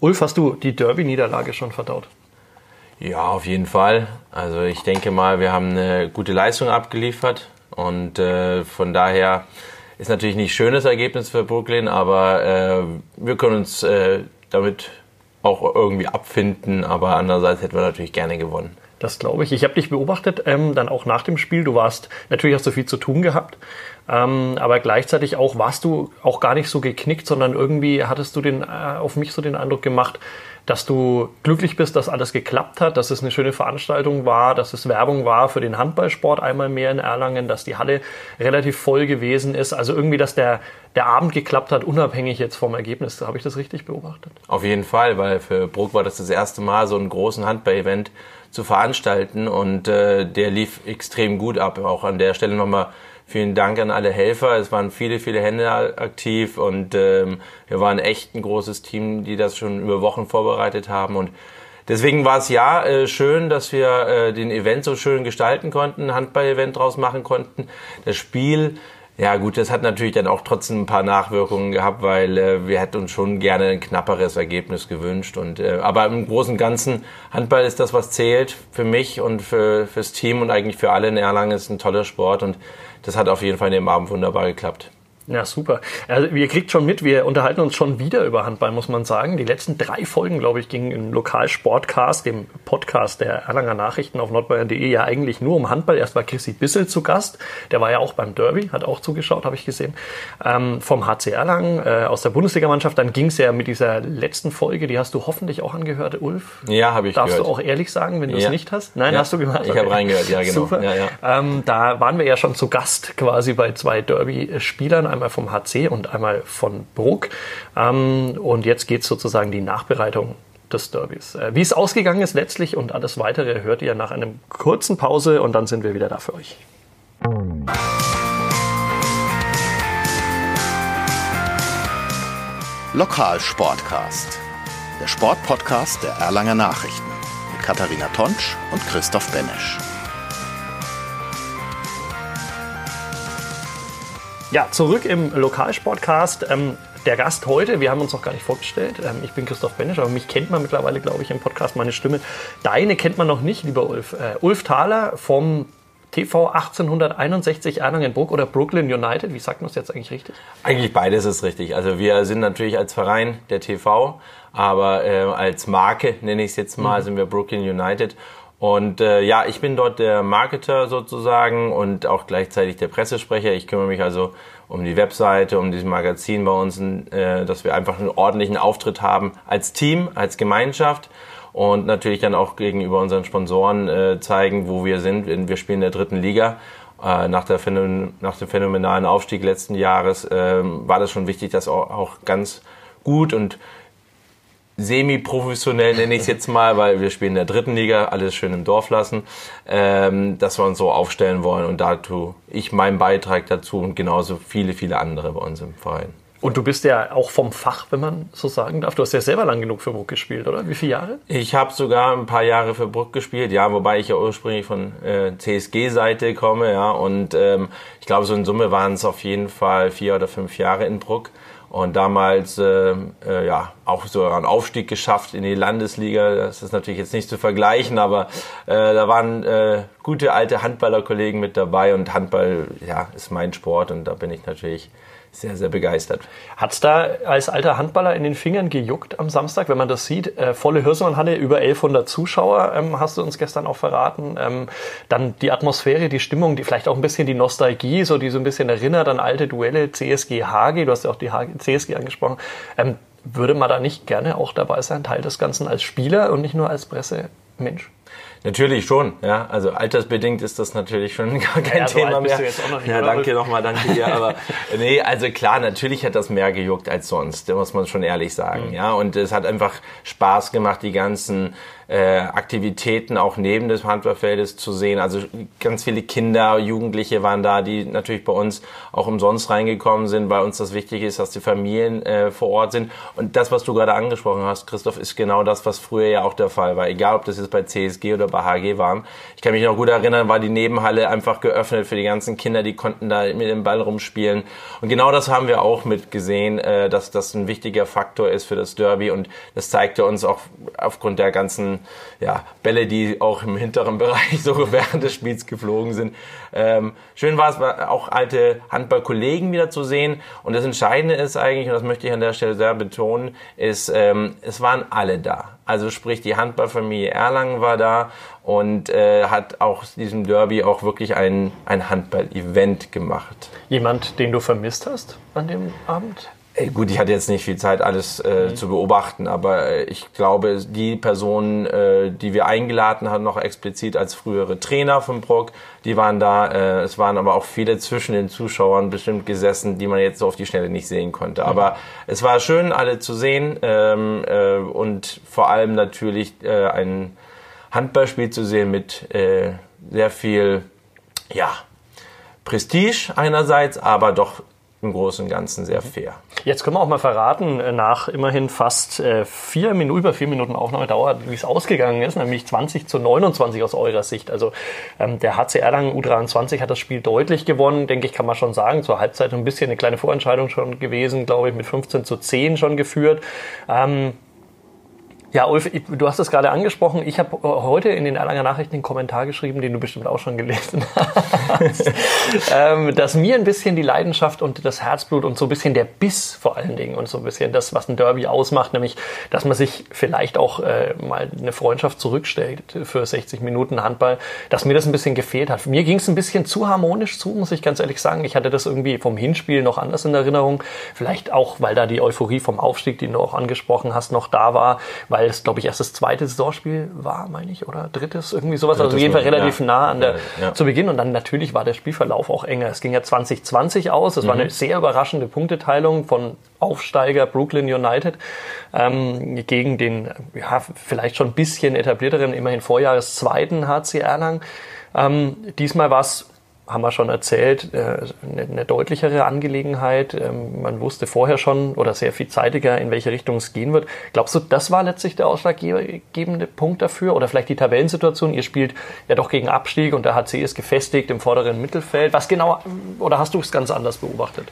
Ulf, hast du die Derby-Niederlage schon verdaut? Ja, auf jeden Fall. Also ich denke mal, wir haben eine gute Leistung abgeliefert und äh, von daher ist natürlich nicht schönes Ergebnis für Brooklyn, aber äh, wir können uns äh, damit auch irgendwie abfinden, aber andererseits hätten wir natürlich gerne gewonnen. Das glaube ich. Ich habe dich beobachtet, ähm, dann auch nach dem Spiel. Du warst, natürlich hast du viel zu tun gehabt, ähm, aber gleichzeitig auch warst du auch gar nicht so geknickt, sondern irgendwie hattest du den, äh, auf mich so den Eindruck gemacht, dass du glücklich bist, dass alles geklappt hat, dass es eine schöne Veranstaltung war, dass es Werbung war für den Handballsport einmal mehr in Erlangen, dass die Halle relativ voll gewesen ist. Also irgendwie, dass der, der Abend geklappt hat, unabhängig jetzt vom Ergebnis. Habe ich das richtig beobachtet? Auf jeden Fall, weil für Bruck war das das erste Mal, so einen großen Handball-Event zu veranstalten und äh, der lief extrem gut ab. Auch an der Stelle nochmal Vielen Dank an alle Helfer. Es waren viele, viele Hände aktiv und ähm, wir waren echt ein großes Team, die das schon über Wochen vorbereitet haben. Und deswegen war es ja äh, schön, dass wir äh, den Event so schön gestalten konnten, Handball-Event draus machen konnten. Das Spiel ja gut, das hat natürlich dann auch trotzdem ein paar Nachwirkungen gehabt, weil äh, wir hätten uns schon gerne ein knapperes Ergebnis gewünscht. Und, äh, aber im Großen und Ganzen, Handball ist das, was zählt für mich und für, fürs Team und eigentlich für alle in Erlangen. ist ein toller Sport und das hat auf jeden Fall in dem Abend wunderbar geklappt. Ja, super. Also, ihr kriegt schon mit, wir unterhalten uns schon wieder über Handball, muss man sagen. Die letzten drei Folgen, glaube ich, gingen im Lokalsportcast, dem Podcast der Erlanger Nachrichten auf nordbayern.de, ja eigentlich nur um Handball. Erst war Chrissy Bissel zu Gast. Der war ja auch beim Derby, hat auch zugeschaut, habe ich gesehen. Ähm, vom HC Erlangen, äh, aus der Bundesligamannschaft. Dann ging es ja mit dieser letzten Folge, die hast du hoffentlich auch angehört, Ulf. Ja, habe ich Darfst gehört. du auch ehrlich sagen, wenn du es Ja. nicht hast? Nein, Ja, hast du gemacht. ich habe reingehört, ja, genau. Super. Ja, ja. Ähm, da waren wir ja schon zu Gast quasi bei zwei Derby-Spielern, einmal vom HC und einmal von Bruck. Ähm, und jetzt geht sozusagen die Nachbereitung des Derbys. Äh, wie es ausgegangen ist letztlich und alles weitere hört ihr nach einer kurzen Pause und dann sind wir wieder da für euch. Lokalsportcast, der Sportpodcast der Erlanger Nachrichten mit Katharina Tonsch und Christoph Benesch. Ja, zurück im Lokalsportcast. Ähm, der Gast heute, wir haben uns noch gar nicht vorgestellt. Ähm, ich bin Christoph Benisch, aber mich kennt man mittlerweile, glaube ich, im Podcast, meine Stimme. Deine kennt man noch nicht, lieber Ulf. Äh, Ulf Thaler vom TV 1861 Erlangen-Bruck oder Brooklyn United. Wie sagt man es jetzt eigentlich richtig? Eigentlich beides ist richtig. Also wir sind natürlich als Verein der TV, aber äh, als Marke, nenne ich es jetzt mal, sind wir Brooklyn United. Und äh, ja, ich bin dort der Marketer sozusagen und auch gleichzeitig der Pressesprecher. Ich kümmere mich also um die Webseite, um dieses Magazin bei uns, äh, dass wir einfach einen ordentlichen Auftritt haben als Team, als Gemeinschaft und natürlich dann auch gegenüber unseren Sponsoren äh, zeigen, wo wir sind. Wir spielen in der dritten Liga. Äh, nach, der Phänomen nach dem phänomenalen Aufstieg letzten Jahres ähm, war das schon wichtig, das auch, auch ganz gut und semi-professionell nenne ich es jetzt mal, weil wir spielen in der dritten Liga, alles schön im Dorf lassen, ähm, dass wir uns so aufstellen wollen und dazu ich meinen Beitrag dazu und genauso viele, viele andere bei uns im Verein. Und du bist ja auch vom Fach, wenn man so sagen darf. Du hast ja selber lang genug für Bruck gespielt, oder? Wie viele Jahre? Ich habe sogar ein paar Jahre für Bruck gespielt, ja, wobei ich ja ursprünglich von äh, CSG-Seite komme, ja, und ähm, ich glaube, so in Summe waren es auf jeden Fall vier oder fünf Jahre in Bruck. Und damals äh, äh, ja auch so einen Aufstieg geschafft in die Landesliga. Das ist natürlich jetzt nicht zu vergleichen, aber äh, da waren äh, gute alte Handballerkollegen mit dabei und Handball ja ist mein Sport und da bin ich natürlich sehr, sehr begeistert. Hat's da als alter Handballer in den Fingern gejuckt am Samstag, wenn man das sieht? Äh, volle Hürsenhalle, über 1100 Zuschauer, ähm, hast du uns gestern auch verraten. Ähm, dann die Atmosphäre, die Stimmung, die vielleicht auch ein bisschen die Nostalgie, so die so ein bisschen erinnert an alte Duelle, CSG HG, du hast ja auch die HG, CSG angesprochen. Ähm, würde man da nicht gerne auch dabei sein, Teil des Ganzen als Spieler und nicht nur als Pressemensch? Natürlich schon, ja. Also altersbedingt ist das natürlich schon gar kein Ja, Thema mehr. noch ja, danke nochmal, danke dir. Aber nee, also klar, natürlich hat das mehr gejuckt als sonst, muss man schon ehrlich sagen. Ja, und es hat einfach Spaß gemacht, die ganzen äh, Aktivitäten auch neben des Handballfeldes zu sehen. Also ganz viele Kinder, Jugendliche waren da, die natürlich bei uns auch umsonst reingekommen sind, weil uns das wichtig ist, dass die Familien äh, vor Ort sind. Und das, was du gerade angesprochen hast, Christoph, ist genau das, was früher ja auch der Fall war. Egal, ob das jetzt bei CSG oder bei HG waren. Ich kann mich noch gut erinnern, war die Nebenhalle einfach geöffnet für die ganzen Kinder, die konnten da mit dem Ball rumspielen. Und genau das haben wir auch mitgesehen, äh, dass das ein wichtiger Faktor ist für das Derby und das zeigte uns auch aufgrund der ganzen ja, Bälle, die auch im hinteren Bereich so während des Spiels geflogen sind. Ähm, schön war es, auch alte Handballkollegen wieder zu sehen. Und das Entscheidende ist eigentlich, und das möchte ich an der Stelle sehr betonen, ist, ähm, es waren alle da. Also sprich, die Handballfamilie Erlangen war da und äh, hat auch diesem Derby auch wirklich ein, ein Handball-Event gemacht. Jemand, den du vermisst hast an dem Abend? Ey, gut, ich hatte jetzt nicht viel Zeit, alles äh, mhm. zu beobachten, aber äh, ich glaube, die Personen, äh, die wir eingeladen haben, noch explizit als frühere Trainer von Brock, die waren da. Äh, es waren aber auch viele zwischen den Zuschauern bestimmt gesessen, die man jetzt so auf die Schnelle nicht sehen konnte. Mhm. Aber es war schön, alle zu sehen ähm, äh, und vor allem natürlich äh, ein Handballspiel zu sehen mit äh, sehr viel, ja, Prestige einerseits, aber doch im Großen und Ganzen sehr fair. Jetzt können wir auch mal verraten, äh, nach immerhin fast äh, vier Minuten, über vier Minuten Aufnahmedauer, wie es ausgegangen ist, nämlich 20 zu 29 aus eurer Sicht. Also ähm, der HC Erlangen U23 hat das Spiel deutlich gewonnen, denke ich, kann man schon sagen. Zur Halbzeit ein bisschen eine kleine Vorentscheidung schon gewesen, glaube ich, mit 15 zu 10 schon geführt. Ähm, ja, Ulf, du hast es gerade angesprochen. Ich habe heute in den Erlanger Nachrichten einen Kommentar geschrieben, den du bestimmt auch schon gelesen hast, ähm, dass mir ein bisschen die Leidenschaft und das Herzblut und so ein bisschen der Biss vor allen Dingen und so ein bisschen das, was ein Derby ausmacht, nämlich, dass man sich vielleicht auch äh, mal eine Freundschaft zurückstellt für 60 Minuten Handball, dass mir das ein bisschen gefehlt hat. Mir ging es ein bisschen zu harmonisch zu, muss ich ganz ehrlich sagen. Ich hatte das irgendwie vom Hinspiel noch anders in Erinnerung. Vielleicht auch, weil da die Euphorie vom Aufstieg, den du auch angesprochen hast, noch da war, weil weil es, glaube ich, erst das zweite Saisonspiel war, meine ich, oder drittes, irgendwie sowas. Drittes also auf jeden Fall relativ ja. nah an der, ja. zu Beginn. Und dann natürlich war der Spielverlauf auch enger. Es ging ja 2020 aus. Es mhm. war eine sehr überraschende Punkteteilung von Aufsteiger Brooklyn United ähm, gegen den ja, vielleicht schon ein bisschen etablierteren, immerhin Vorjahreszweiten HC Erlangen. Ähm, diesmal war es haben wir schon erzählt, äh, eine, deutlichere Angelegenheit. Ähm, man wusste vorher schon oder sehr viel zeitiger, in welche Richtung es gehen wird. Glaubst du, das war letztlich der ausschlaggebende Punkt dafür? Oder vielleicht die Tabellensituation? Ihr spielt ja doch gegen Abstieg und der HC ist gefestigt im vorderen Mittelfeld. Was genau, oder hast du es ganz anders beobachtet?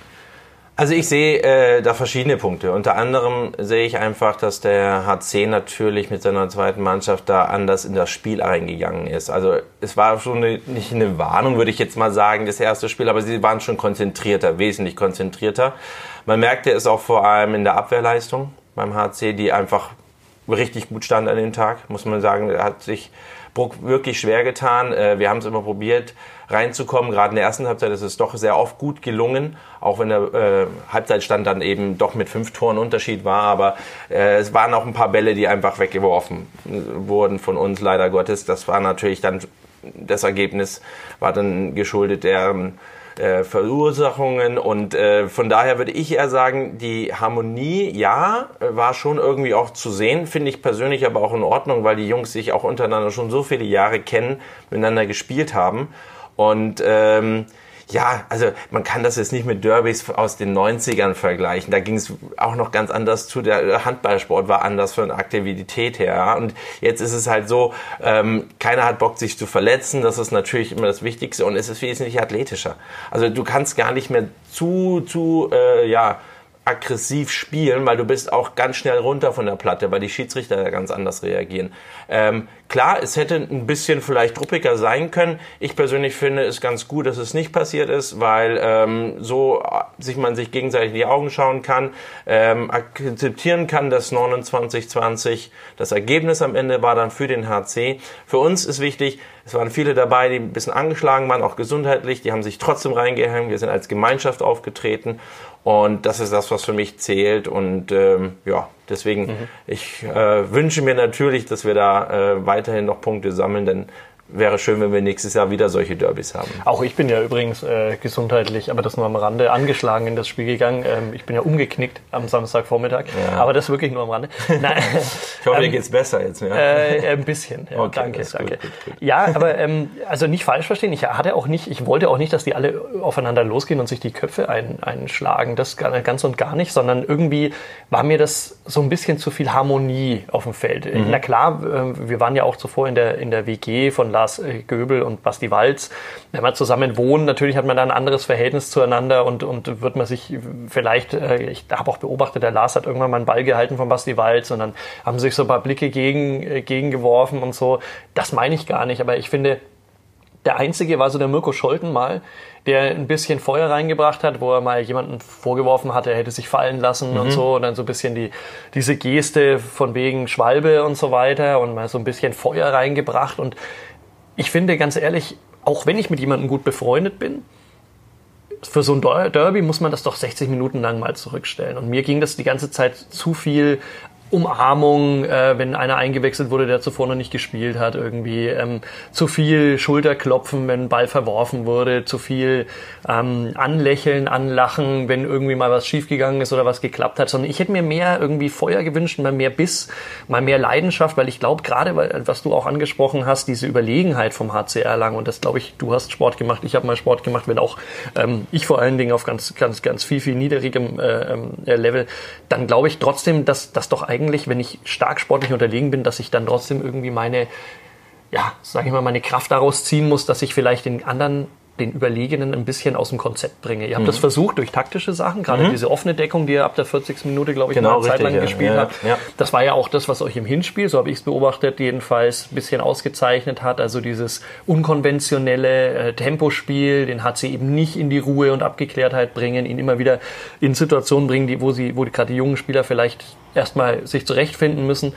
Also ich sehe äh, da verschiedene Punkte. Unter anderem sehe ich einfach, dass der HC natürlich mit seiner zweiten Mannschaft da anders in das Spiel eingegangen ist. Also es war schon eine, nicht eine Warnung, würde ich jetzt mal sagen, das erste Spiel, aber sie waren schon konzentrierter, wesentlich konzentrierter. Man merkte es auch vor allem in der Abwehrleistung beim HC, die einfach richtig gut stand an dem Tag, muss man sagen. Er hat sich Bruck wirklich schwer getan. Äh, wir haben es immer probiert reinzukommen. Gerade in der ersten Halbzeit ist es doch sehr oft gut gelungen, auch wenn der äh, Halbzeitstand dann eben doch mit fünf Toren Unterschied war. Aber äh, es waren auch ein paar Bälle, die einfach weggeworfen wurden von uns, leider Gottes. Das war natürlich dann das Ergebnis, war dann geschuldet der äh, Verursachungen und äh, von daher würde ich eher sagen, die Harmonie, ja, war schon irgendwie auch zu sehen, finde ich persönlich aber auch in Ordnung, weil die Jungs sich auch untereinander schon so viele Jahre kennen, miteinander gespielt haben. Und ähm, ja, also man kann das jetzt nicht mit Derbys aus den 90ern vergleichen. Da ging es auch noch ganz anders zu. Der Handballsport war anders von Aktivität her. Und jetzt ist es halt so, ähm, keiner hat Bock, sich zu verletzen. Das ist natürlich immer das Wichtigste. Und es ist wesentlich athletischer. Also du kannst gar nicht mehr zu, zu, äh, ja, aggressiv spielen, weil du bist auch ganz schnell runter von der Platte, weil die Schiedsrichter ja ganz anders reagieren. Ähm, klar, es hätte ein bisschen vielleicht ruppiger sein können. Ich persönlich finde es ganz gut, dass es nicht passiert ist, weil ähm, so sich man sich gegenseitig in die Augen schauen kann, ähm, akzeptieren kann, dass 29-20 das Ergebnis am Ende war dann für den HC. Für uns ist wichtig, es waren viele dabei, die ein bisschen angeschlagen waren, auch gesundheitlich, die haben sich trotzdem reingehängt. Wir sind als Gemeinschaft aufgetreten und das ist das, was für mich zählt. Und ähm, ja, deswegen, mhm. ich äh, wünsche mir natürlich, dass wir da äh, weiterhin noch Punkte sammeln, denn wäre schön, wenn wir nächstes Jahr wieder solche Derbys haben. Auch ich bin ja übrigens äh, gesundheitlich, aber das nur am Rande, angeschlagen in das Spiel gegangen. Ähm, ich bin ja umgeknickt am Samstagvormittag, ja. aber das wirklich nur am Rande. Nein, ich hoffe, ähm, dir geht's besser jetzt. Ja? Äh, ein bisschen, ja, okay, danke, danke. Gut, gut, gut. Ja, aber ähm, also nicht falsch verstehen, ich hatte auch nicht, ich wollte auch nicht, dass die alle aufeinander losgehen und sich die Köpfe ein, einschlagen, das ganz und gar nicht, sondern irgendwie war mir das so ein bisschen zu viel Harmonie auf dem Feld. Mhm. Na klar, äh, wir waren ja auch zuvor in der, in der WG von Lars äh, Göbel und Basti Walz. Wenn man zusammen wohnt, natürlich hat man da ein anderes Verhältnis zueinander und, und wird man sich vielleicht, äh, ich habe auch beobachtet, der Lars hat irgendwann mal einen Ball gehalten von Basti Walz und dann haben sich so ein paar Blicke gegen, äh, gegengeworfen und so. Das meine ich gar nicht, aber ich finde, der einzige war so der Mirko Scholten mal, der ein bisschen Feuer reingebracht hat, wo er mal jemanden vorgeworfen hat, er hätte sich fallen lassen mhm. und so und dann so ein bisschen die, diese Geste von wegen Schwalbe und so weiter und mal so ein bisschen Feuer reingebracht und ich finde ganz ehrlich, auch wenn ich mit jemandem gut befreundet bin, für so ein Derby muss man das doch 60 Minuten lang mal zurückstellen. Und mir ging das die ganze Zeit zu viel Umarmung, äh, wenn einer eingewechselt wurde, der zuvor noch nicht gespielt hat, irgendwie ähm, zu viel Schulterklopfen, wenn ein Ball verworfen wurde, zu viel ähm, Anlächeln, Anlachen, wenn irgendwie mal was schiefgegangen ist oder was geklappt hat, sondern ich hätte mir mehr irgendwie Feuer gewünscht, mal mehr Biss, mal mehr Leidenschaft, weil ich glaube gerade, was du auch angesprochen hast, diese Überlegenheit vom HCR lang und das glaube ich, du hast Sport gemacht, ich habe mal Sport gemacht, wenn auch ähm, ich vor allen Dingen auf ganz, ganz, ganz viel, viel niedrigem äh, ähm, Level, dann glaube ich trotzdem, dass das doch eigentlich eigentlich, wenn ich stark sportlich unterlegen bin, dass ich dann trotzdem irgendwie meine, ja, sage ich mal, meine Kraft daraus ziehen muss, dass ich vielleicht den anderen den Überlegenen ein bisschen aus dem Konzept bringe. Ihr habt mhm. das versucht durch taktische Sachen, gerade mhm. diese offene Deckung, die ihr ab der 40. Minute, glaube ich, genau, eine Zeit lang ja. gespielt ja, habt. Ja. Das war ja auch das, was euch im Hinspiel, so habe ich es beobachtet, jedenfalls ein bisschen ausgezeichnet hat. Also dieses unkonventionelle äh, Tempospiel, den hat sie eben nicht in die Ruhe und Abgeklärtheit bringen, ihn immer wieder in Situationen bringen, die, wo sie, wo die, gerade die jungen Spieler vielleicht erstmal sich zurechtfinden müssen.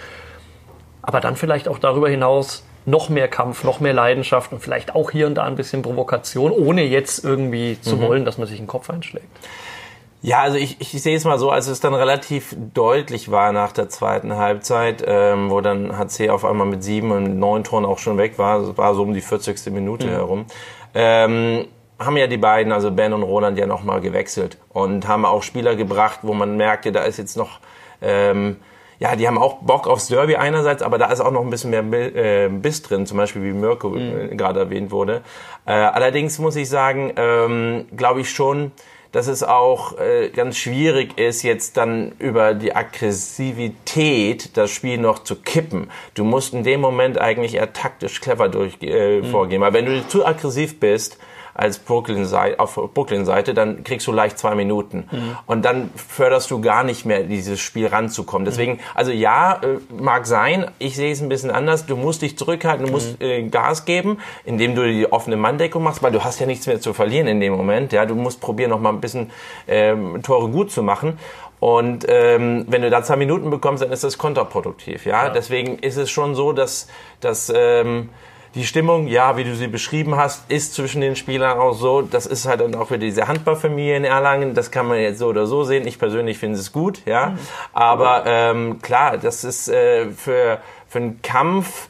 Aber dann vielleicht auch darüber hinaus noch mehr Kampf, noch mehr Leidenschaft und vielleicht auch hier und da ein bisschen Provokation, ohne jetzt irgendwie zu mhm. wollen, dass man sich den Kopf einschlägt. Ja, also ich, ich sehe es mal so, als es dann relativ deutlich war nach der zweiten Halbzeit, ähm, wo dann HC auf einmal mit sieben und neun Toren auch schon weg war, war so um die 40. Minute mhm. herum, ähm, haben ja die beiden, also Ben und Roland, ja nochmal gewechselt und haben auch Spieler gebracht, wo man merkte, da ist jetzt noch ähm, ja, die haben auch Bock aufs Derby einerseits, aber da ist auch noch ein bisschen mehr äh, Biss drin, zum Beispiel wie Mirko mhm. gerade erwähnt wurde. Äh, allerdings muss ich sagen, ähm, glaube ich schon, dass es auch äh, ganz schwierig ist, jetzt dann über die Aggressivität das Spiel noch zu kippen. Du musst in dem Moment eigentlich eher taktisch clever durch, äh, mhm. vorgehen. Weil wenn du zu aggressiv bist, als Brooklyn auf Brooklyn-Seite, dann kriegst du leicht zwei Minuten. Mhm. Und dann förderst du gar nicht mehr, dieses Spiel ranzukommen. Deswegen, also ja, äh, mag sein, ich sehe es ein bisschen anders. Du musst dich zurückhalten, du musst äh, Gas geben, indem du die offene Manndeckung machst, weil du hast ja nichts mehr zu verlieren in dem Moment. Ja, du musst probieren, noch mal ein bisschen ähm, Tore gut zu machen. Und ähm, wenn du da zwei Minuten bekommst, dann ist das kontraproduktiv. Ja, ja. deswegen ist es schon so, dass, dass ähm, die Stimmung, ja, wie du sie beschrieben hast, ist zwischen den Spielern auch so. Das ist halt dann auch wieder diese Handballfamilie in Erlangen. Das kann man jetzt so oder so sehen. Ich persönlich finde es gut, ja. Mhm. Aber ähm, klar, das ist äh, für, für einen Kampf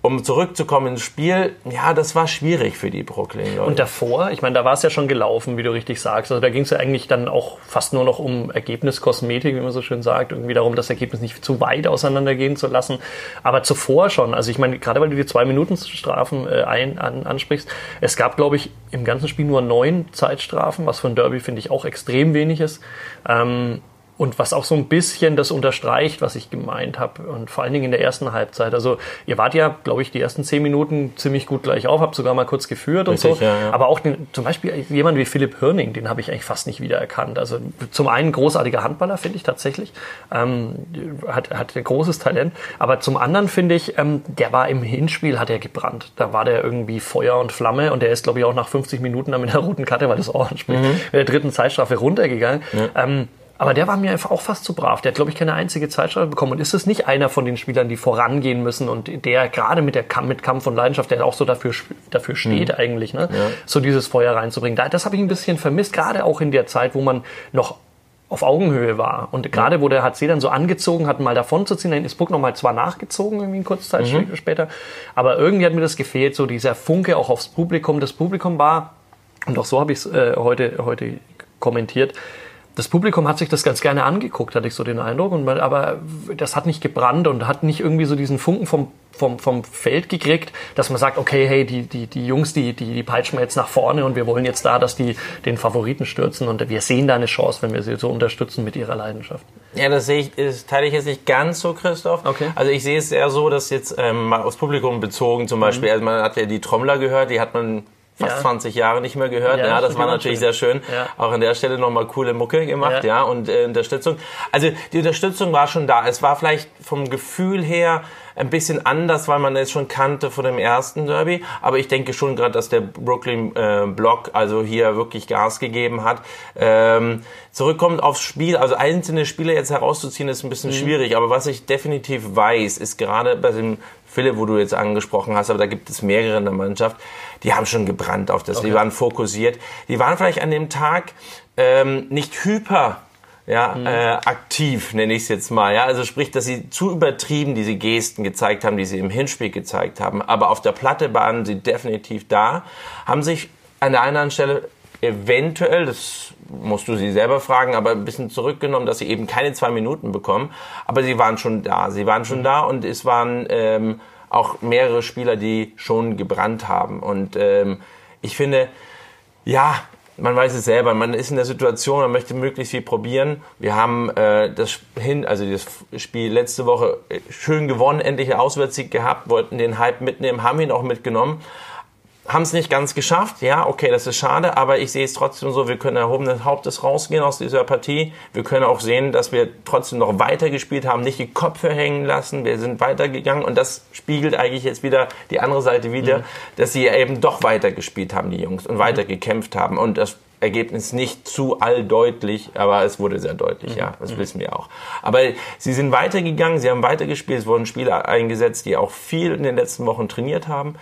um zurückzukommen ins Spiel, ja, das war schwierig für die Brooklyn. Leute. Und davor, ich meine, da war es ja schon gelaufen, wie du richtig sagst. Also da ging es ja eigentlich dann auch fast nur noch um Ergebniskosmetik, wie man so schön sagt, irgendwie darum, das Ergebnis nicht zu weit auseinandergehen zu lassen. Aber zuvor schon, also ich meine, gerade weil du die zwei Minuten Strafen äh, ein, an, ansprichst, es gab, glaube ich, im ganzen Spiel nur neun Zeitstrafen, was von Derby finde ich auch extrem wenig ist. Ähm, und was auch so ein bisschen das unterstreicht, was ich gemeint habe. Und vor allen Dingen in der ersten Halbzeit. Also ihr wart ja, glaube ich, die ersten zehn Minuten ziemlich gut gleich auf, habt sogar mal kurz geführt Richtig, und so. Ja, ja. Aber auch den, zum Beispiel jemand wie Philipp Hirning, den habe ich eigentlich fast nicht wiedererkannt. Also zum einen großartiger Handballer, finde ich tatsächlich. Ähm, hat, hat ein großes Talent. Aber zum anderen finde ich, ähm, der war im Hinspiel, hat er gebrannt. Da war der irgendwie Feuer und Flamme und der ist, glaube ich, auch nach 50 Minuten dann mit der roten Karte, weil das Orange spielt, mhm. mit der dritten Zeitstrafe runtergegangen. Ja. Ähm, aber der war mir einfach auch fast zu brav. Der hat, glaube ich, keine einzige Zeitstrafe bekommen. Und ist es nicht einer von den Spielern, die vorangehen müssen und der gerade mit der Kampf, mit Kampf und Leidenschaft, der auch so dafür, dafür steht mhm. eigentlich, ne? Ja. so dieses Feuer reinzubringen. Das habe ich ein bisschen vermisst, gerade auch in der Zeit, wo man noch auf Augenhöhe war. Und gerade wo der HC dann so angezogen hat, mal davon zu ziehen, dann ist Bruck nochmal zwar nachgezogen, irgendwie eine kurze Zeit mhm. später, aber irgendwie hat mir das gefehlt, so dieser Funke auch aufs Publikum. Das Publikum war, und auch so habe ich es äh, heute, heute kommentiert, das Publikum hat sich das ganz gerne angeguckt, hatte ich so den Eindruck. Und, aber das hat nicht gebrannt und hat nicht irgendwie so diesen Funken vom, vom, vom Feld gekriegt, dass man sagt, okay, hey, die, die, die Jungs, die, die, die peitschen wir jetzt nach vorne und wir wollen jetzt da, dass die den Favoriten stürzen. Und wir sehen da eine Chance, wenn wir sie so unterstützen mit ihrer Leidenschaft. Ja, das sehe ich, das teile ich jetzt nicht ganz so, Christoph. Okay. Also ich sehe es eher so, dass jetzt ähm, mal aufs Publikum bezogen zum Beispiel, mhm. also man hat ja die Trommler gehört, die hat man fast ja. 20 Jahre nicht mehr gehört. Ja, ja das war natürlich schön. sehr schön. Ja. Auch an der Stelle nochmal coole Mucke gemacht, ja, und äh, Unterstützung. Also die Unterstützung war schon da. Es war vielleicht vom Gefühl her ein bisschen anders, weil man es schon kannte von dem ersten Derby. Aber ich denke schon gerade, dass der Brooklyn äh, Block also hier wirklich Gas gegeben hat. Ähm, zurückkommt aufs Spiel, also einzelne Spieler jetzt herauszuziehen, ist ein bisschen mhm. schwierig. Aber was ich definitiv weiß, ist gerade bei dem Philipp, wo du jetzt angesprochen hast, aber da gibt es mehrere in der Mannschaft, die haben schon gebrannt auf das. Okay. Die waren fokussiert. Die waren vielleicht an dem Tag ähm, nicht hyper ja, mhm. äh, aktiv, nenne ich es jetzt mal. Ja, also sprich, dass sie zu übertrieben diese Gesten gezeigt haben, die sie im Hinspiel gezeigt haben. Aber auf der Platte waren sie definitiv da, haben sich an der einen Stelle eventuell, das musst du sie selber fragen, aber ein bisschen zurückgenommen, dass sie eben keine zwei Minuten bekommen. Aber sie waren schon da. Sie waren schon mhm. da und es waren ähm, auch mehrere Spieler, die schon gebrannt haben. Und ähm, ich finde, ja, man weiß es selber, man ist in der Situation, man möchte möglichst viel probieren. Wir haben äh, das hin, also das Spiel letzte Woche äh, schön gewonnen, endlich einen Auswärtssieg gehabt, wollten den Hype mitnehmen, haben ihn auch mitgenommen haben es nicht ganz geschafft. Ja, okay, das ist schade, aber ich sehe es trotzdem so, wir können erhobenen Hauptes rausgehen aus dieser Partie. Wir können auch sehen, dass wir trotzdem noch weiter gespielt haben, nicht die Köpfe hängen lassen. Wir sind weitergegangen und das spiegelt eigentlich jetzt wieder die andere Seite wieder, mhm. dass sie eben doch weiter gespielt haben, die Jungs, und mhm. weiter gekämpft haben. Und das Ergebnis nicht zu alldeutlich, aber es wurde sehr deutlich, mhm. ja, das mhm. wissen wir auch. Aber sie sind weitergegangen, sie haben weitergespielt, es wurden Spieler eingesetzt, die auch viel in den letzten Wochen trainiert haben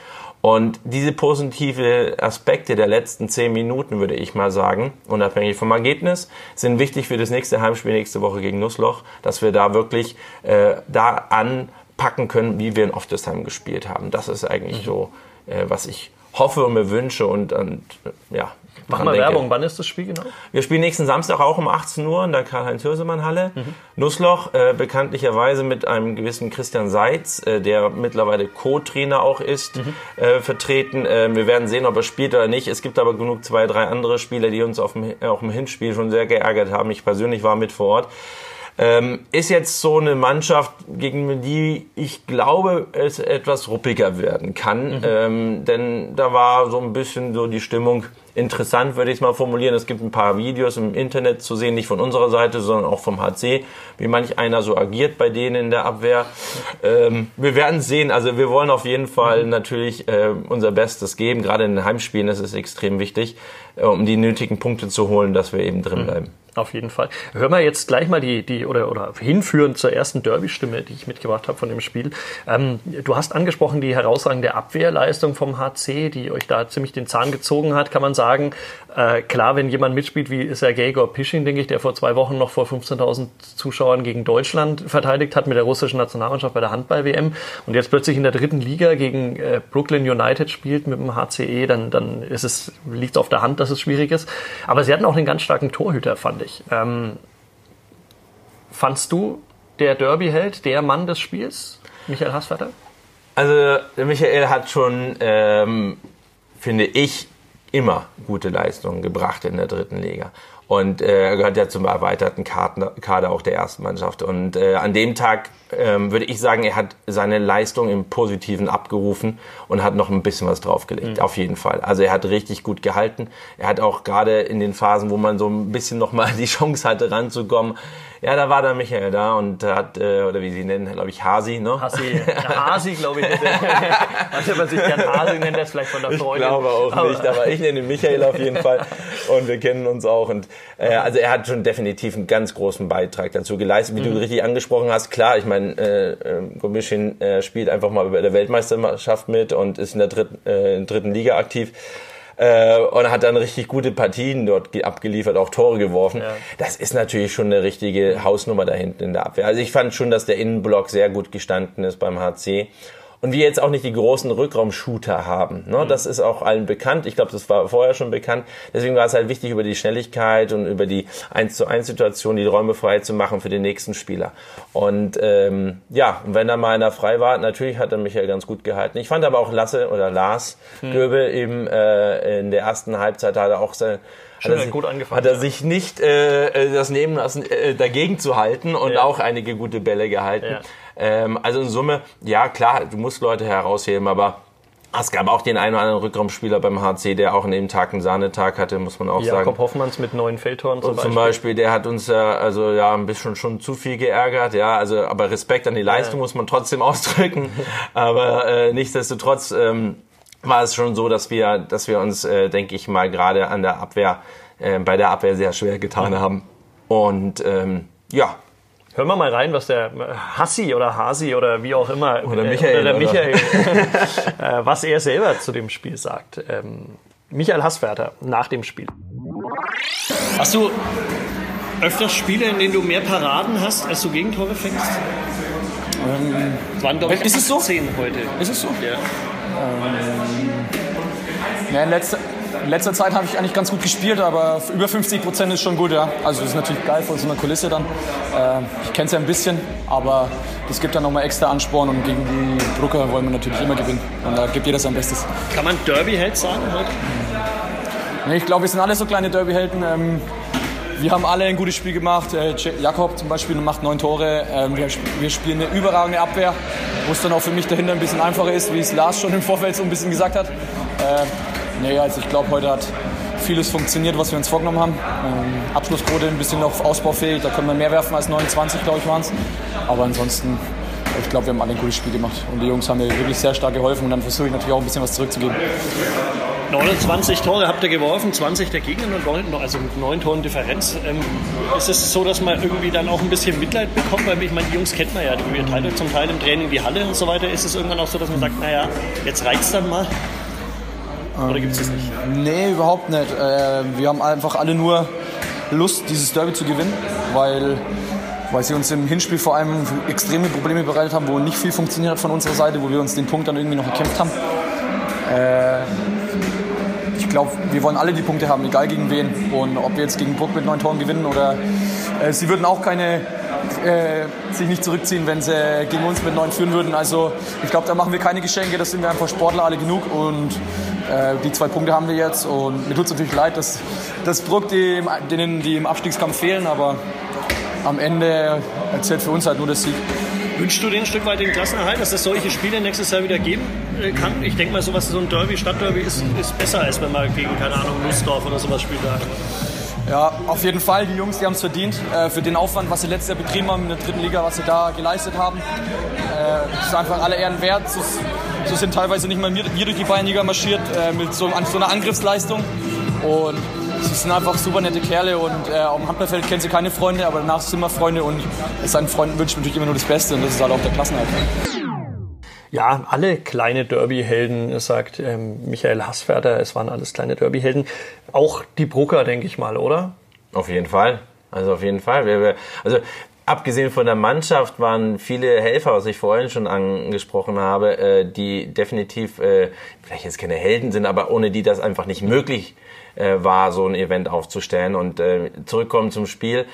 und diese positive Aspekte der letzten zehn Minuten, würde ich mal sagen, unabhängig vom Ergebnis, sind wichtig für das nächste Heimspiel nächste Woche gegen Nussloch, dass wir da wirklich äh, da anpacken können, wie wir in Oftesheim gespielt haben. Das ist eigentlich mhm. so, äh, was ich hoffe und mir wünsche und, und ja, Mach mal denke. Werbung, wann ist das Spiel genau? Wir spielen nächsten Samstag auch um 18 Uhr in der Karl-Heinz-Hürsemann-Halle. Mhm. Nussloch, äh, bekanntlicherweise mit einem gewissen Christian Seitz, äh, der mittlerweile Co-Trainer auch ist, mhm. äh, vertreten. Äh, wir werden sehen, ob er spielt oder nicht. Es gibt aber genug zwei, drei andere Spieler, die uns auf dem, auf dem Hinspiel schon sehr geärgert haben. Ich persönlich war mit vor Ort. Ähm, ist jetzt so eine Mannschaft, gegen die ich glaube, es etwas ruppiger werden kann. Mhm. Ähm, denn da war so ein bisschen so die Stimmung interessant, würde ich es mal formulieren. Es gibt ein paar Videos im Internet zu sehen, nicht von unserer Seite, sondern auch vom HC, wie manch einer so agiert bei denen in der Abwehr. Ähm, wir werden sehen. Also wir wollen auf jeden Fall mhm. natürlich äh, unser Bestes geben. Gerade in den Heimspielen ist es extrem wichtig, äh, um die nötigen Punkte zu holen, dass wir eben drin mhm. bleiben. Auf jeden Fall. Hören wir jetzt gleich mal die, die oder, oder hinführen zur ersten Derby-Stimme, die ich mitgebracht habe von dem Spiel. Ähm, du hast angesprochen die herausragende Abwehrleistung vom HC, die euch da ziemlich den Zahn gezogen hat, kann man sagen. Äh, klar, wenn jemand mitspielt wie Sergei Gorpischin, denke ich, der vor zwei Wochen noch vor 15.000 Zuschauern gegen Deutschland verteidigt hat mit der russischen Nationalmannschaft bei der Handball-WM und jetzt plötzlich in der dritten Liga gegen äh, Brooklyn United spielt mit dem HCE, dann, dann ist es, liegt auf der Hand, dass es schwierig ist. Aber sie hatten auch einen ganz starken Torhüter, fand ich. Ähm, fandst du der Derby-Held, der Mann des Spiels, Michael Hassvater? Also, Michael hat schon, ähm, finde ich, immer gute Leistungen gebracht in der dritten Liga. Und äh, er gehört ja zum erweiterten Kader auch der ersten Mannschaft. Und äh, an dem Tag ähm, würde ich sagen, er hat seine Leistung im Positiven abgerufen und hat noch ein bisschen was draufgelegt, mhm. auf jeden Fall. Also er hat richtig gut gehalten. Er hat auch gerade in den Phasen, wo man so ein bisschen nochmal die Chance hatte, ranzukommen, ja, da war der Michael da und hat, äh, oder wie sie nennen, glaube ich, Hasi, ne? Hasi, Hasi, glaube ich. Also man sich gern Hasi nennt, das vielleicht von der Freundin. Ich glaube auch aber, nicht, aber ich nenne Michael auf jeden Fall und wir kennen uns auch und äh, also er hat schon definitiv einen ganz großen Beitrag dazu geleistet, wie mhm. du richtig angesprochen hast. Klar, ich meine, äh, äh, Gomischin äh, spielt einfach mal bei der Weltmeisterschaft mit und ist in der dritten, äh, in der dritten Liga aktiv. Äh, und hat dann richtig gute Partien dort abgeliefert, auch Tore geworfen. Ja. Das ist natürlich schon eine richtige Hausnummer da hinten in der Abwehr. Also ich fand schon, dass der Innenblock sehr gut gestanden ist beim HC und wir jetzt auch nicht die großen Rückraumshooter haben. Ne? Mhm. Das ist auch allen bekannt. Ich glaube, das war vorher schon bekannt. Deswegen war es halt wichtig, über die Schnelligkeit und über die 1 zu 1 Situation die Räume frei zu machen für den nächsten Spieler. Und ähm, ja, wenn da mal einer frei war, natürlich hat er Michael ganz gut gehalten. Ich fand aber auch Lasse oder Lars mhm. Göbel eben äh, in der ersten Halbzeit hat er auch sein hat er, sich, gut angefangen, hat er sich nicht äh, äh, das nehmen lassen, äh, dagegen zu halten und ja. auch einige gute Bälle gehalten. Ja. Ähm, also in Summe, ja klar, du musst Leute herausheben, aber es gab auch den einen oder anderen Rückraumspieler beim HC, der auch an dem Tag einen Sahnetag hatte, muss man auch Jakob sagen. Jakob Hoffmanns mit neun Feldtoren zum, Beispiel. zum Beispiel. Der hat uns ja, also ja, ein bisschen schon zu viel geärgert, ja, also, aber Respekt an die Leistung ja. muss man trotzdem ausdrücken. aber äh, nichtsdestotrotz ähm, war es schon so, dass wir, dass wir uns, äh, denke ich mal, gerade an der Abwehr, äh, bei der Abwehr sehr schwer getan haben. Und ähm, ja, Hören wir mal rein, was der Hassi oder Hasi oder wie auch immer oder Michael, äh, oder der Michael äh, was er selber zu dem Spiel sagt. Ähm, Michael Hasswerter nach dem Spiel. Hast du öfters Spiele, in denen du mehr Paraden hast, als du Gegentore fängst? Ähm, waren, glaube ich, ist es so? heute. Ist es so? Ja. Ähm, ja, in letzter, in letzter Zeit habe ich eigentlich ganz gut gespielt, aber über 50 Prozent ist schon gut, ja. Also das ist natürlich geil vor so einer Kulisse dann. Äh, ich kenne es ja ein bisschen, aber das gibt dann nochmal extra Ansporn und gegen die Brucker wollen wir natürlich immer gewinnen. Und da gibt jeder sein Bestes. Kann man Derby-Held sagen heute? Nee, ich glaube, wir sind alle so kleine Derby-Helden. Ähm, wir haben alle ein gutes Spiel gemacht. Äh, Jakob zum Beispiel macht neun Tore. Ähm, wir, spielen eine überragende Abwehr, wo es dann auch für mich dahinter ein bisschen einfacher ist, wie es Lars schon im Vorfeld so ein bisschen gesagt hat. Nee, also ich glaube, heute hat vieles funktioniert, was wir uns vorgenommen haben. Ähm, Abschlussquote ein bisschen noch ausbaufähig, da können wir mehr werfen als 29, glaube ich, waren es. Aber ansonsten, ich glaube, wir haben alle ein gutes Spiel gemacht. Und die Jungs haben mir wirklich sehr stark geholfen und dann versuche ich natürlich auch ein bisschen was zurückzugeben. 29 Tore habt ihr geworfen, 20 der Gegner, also mit 9 Toren Differenz. Ähm, ist es so, dass man irgendwie dann auch ein bisschen Mitleid bekommt? Weil ich meine, die Jungs kennt man ja, wir teilen zum Teil im Training die Halle und so weiter. Ist es irgendwann auch so, dass man sagt, naja, jetzt reicht es dann mal? Oder gibt es das nicht? Nee, überhaupt nicht. Äh, wir haben einfach alle nur Lust, dieses Derby zu gewinnen, weil, weil sie uns im Hinspiel vor allem extreme Probleme bereitet haben, wo nicht viel funktioniert hat von unserer Seite, wo wir uns den Punkt dann irgendwie noch erkämpft haben. Äh, ich glaube, wir wollen alle die Punkte haben, egal gegen wen. Und ob wir jetzt gegen Bruck mit neun Toren gewinnen oder äh, sie würden auch keine äh, sich nicht zurückziehen, wenn sie gegen uns mit neun führen würden. Also ich glaube, da machen wir keine Geschenke, das sind wir einfach Sportler alle genug und äh, die zwei Punkte haben wir jetzt und mir tut es natürlich leid, dass, dass Bruck, die, denen die im Abstiegskampf fehlen, aber am Ende erzählt für uns halt nur das Sieg. Wünschst du den ein Stück weit den Klassenerhalt, dass es solche Spiele nächstes Jahr wieder geben äh, kann? Ich denke mal, sowas so ein Derby, Stadtderby ist, ist besser, als wenn man gegen, keine Ahnung, Nussdorf oder sowas spielt. Ja, auf jeden Fall. Die Jungs, die haben es verdient. Äh, für den Aufwand, was sie letztes Jahr betrieben haben in der dritten Liga, was sie da geleistet haben. Äh, das ist einfach alle Ehren wert. So, so sind teilweise nicht mal wir, durch die Bayernliga marschiert äh, mit so, so, einer Angriffsleistung. Und sie sind einfach super nette Kerle und äh, auf dem Handballfeld kennen sie keine Freunde, aber danach sind wir Freunde und seinen Freunden wünscht man natürlich immer nur das Beste und das ist halt auch der Klassenhalt. Ja, alle kleine Derby-Helden, sagt ähm, Michael Hassferter, es waren alles kleine Derby-Helden. Auch die Brucker, denke ich mal, oder? Auf jeden Fall. Also auf jeden Fall. Also abgesehen von der Mannschaft waren viele Helfer, was ich vorhin schon angesprochen habe, äh, die definitiv äh, vielleicht jetzt keine Helden sind, aber ohne die das einfach nicht möglich äh, war, so ein Event aufzustellen. Und zurückkommen zum Spiel.